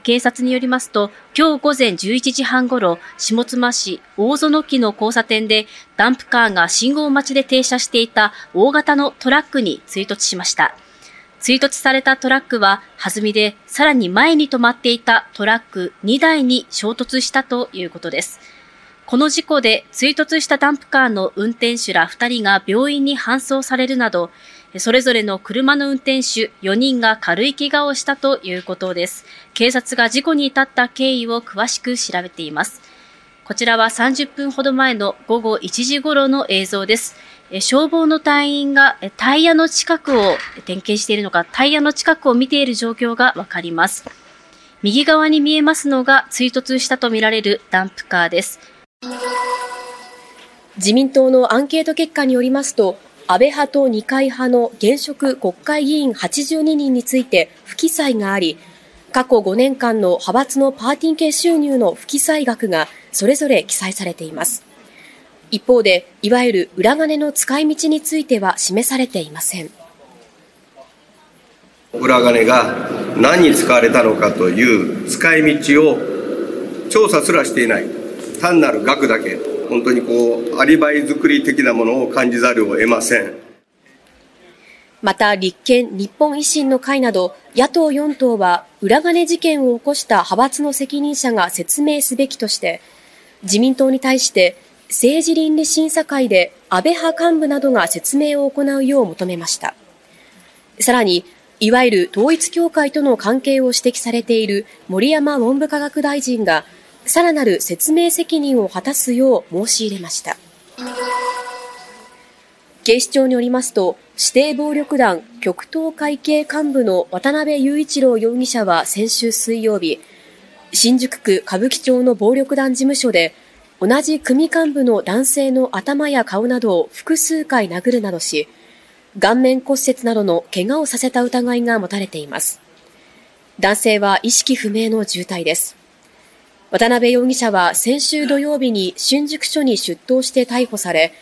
警察によりますと、今日午前11時半ごろ、下妻市大園木の交差点で、ダンプカーが信号待ちで停車していた大型のトラックに追突しました。追突されたトラックは弾みでさらに前に止まっていたトラック2台に衝突したということです。この事故で追突したダンプカーの運転手ら2人が病院に搬送されるなど、それぞれの車の運転手4人が軽い怪我をしたということです。警察が事故に至った経緯を詳しく調べています。こちらは30分ほど前の午後1時頃の映像です。消防の隊員がタイヤの近くを点検しているのか、タイヤの近くを見ている状況がわかります。右側に見えますのが追突したとみられるダンプカーです。自民党のアンケート結果によりますと、安倍派と二階派の現職国会議員82人について不記載があり、過去5年間の派閥のパーティー系収入の不記載額がそれぞれ記載されています。一方で、いわゆる裏金の使い道については示されていません。裏金が何に使われたのかという使い道を調査すらしていない。単なる額だけ本当にこう、アリバイ作り的なものを感じざるを得ません。また、立憲、日本維新の会など、野党4党は、裏金事件を起こした派閥の責任者が説明すべきとして、自民党に対して、政治倫理審査会で安倍派幹部などが説明を行うよう求めました。さらに、いわゆる統一教会との関係を指摘されている森山文部科学大臣が、さらなる説明責任を果たすよう申し入れました。警視庁によりますと、指定暴力団極東会系幹部の渡辺雄一郎容疑者は先週水曜日、新宿区歌舞伎町の暴力団事務所で、同じ組幹部の男性の頭や顔などを複数回殴るなどし、顔面骨折などの怪我をさせた疑いが持たれています。男性は意識不明の重体です。渡辺容疑者は先週土曜日に新宿署に出頭して逮捕され、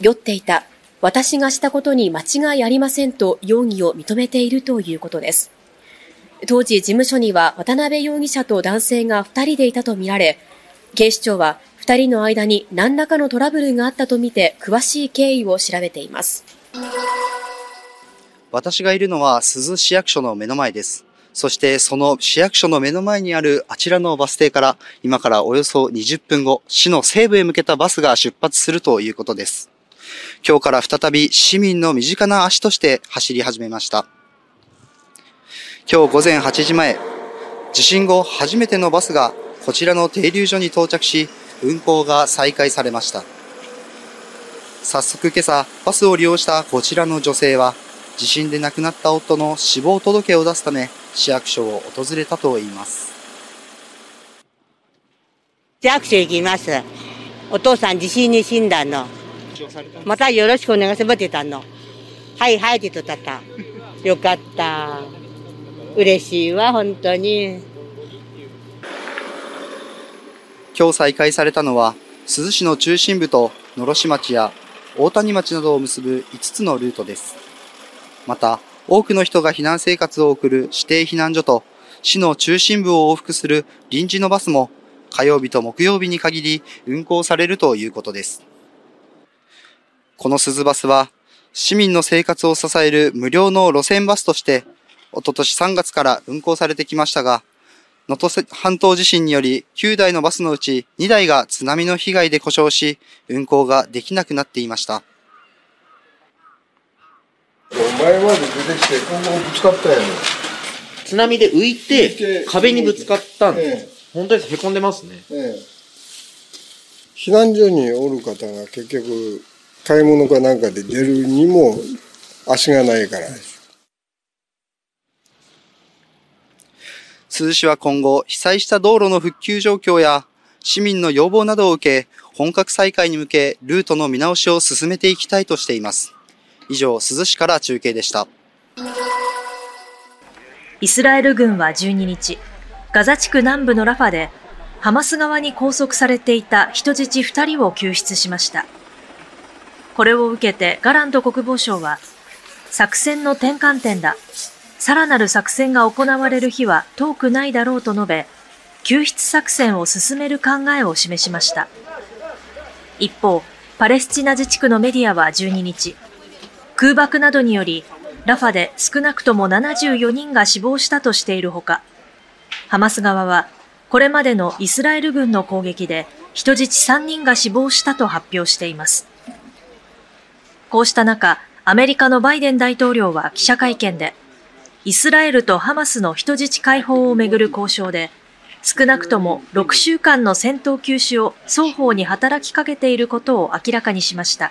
酔っていた、私がしたことに間違いありませんと容疑を認めているということです。当時事務所には渡辺容疑者と男性が2人でいたとみられ、警視庁は2人の間に何らかのトラブルがあったとみて詳しい経緯を調べています。私がいるのは珠洲市役所の目の前です。そしてその市役所の目の前にあるあちらのバス停から今からおよそ20分後、市の西部へ向けたバスが出発するということです。今日から再び市民の身近な足として走り始めました。今日午前8時前、地震後初めてのバスがこちらの停留所に到着し、運行が再開されました。早速今朝、バスを利用したこちらの女性は、地震で亡くなった夫の死亡届を出すため、市役所を訪れたといいます。市役所行きます。お父さん地震に死んだの。またよろしくお願いしますってたの。はいはいって言ったった。よかった。嬉しいわ、本当に。今日再開されたのは、珠洲市の中心部と野呂市町や大谷町などを結ぶ5つのルートです。また、多くの人が避難生活を送る指定避難所と市の中心部を往復する臨時のバスも火曜日と木曜日に限り運行されるということです。この鈴バスは市民の生活を支える無料の路線バスとしておととし3月から運行されてきましたが、能登半島地震により9台のバスのうち2台が津波の被害で故障し、運行ができなくなっていました。前まで出てきて、今後ぶつかったやん。津波で浮いて、壁にぶつかったんです。本当です。へこんでますね。ええ。避難所におる方が結局、買い物かなんかで出るにも足がないからです。珠洲市は今後、被災した道路の復旧状況や市民の要望などを受け、本格再開に向け、ルートの見直しを進めていきたいとしています。以上、珠洲市から中継でした。イスラエル軍は12日、ガザ地区南部のラファで、ハマス側に拘束されていた人質2人を救出しました。これを受けてガラント国防相は、作戦の転換点だ。さらなる作戦が行われる日は遠くないだろうと述べ、救出作戦を進める考えを示しました。一方、パレスチナ自治区のメディアは12日、空爆などにより、ラファで少なくとも74人が死亡したとしているほか、ハマス側は、これまでのイスラエル軍の攻撃で人質3人が死亡したと発表しています。こうした中、アメリカのバイデン大統領は記者会見で、イスラエルとハマスの人質解放をめぐる交渉で、少なくとも6週間の戦闘休止を双方に働きかけていることを明らかにしました。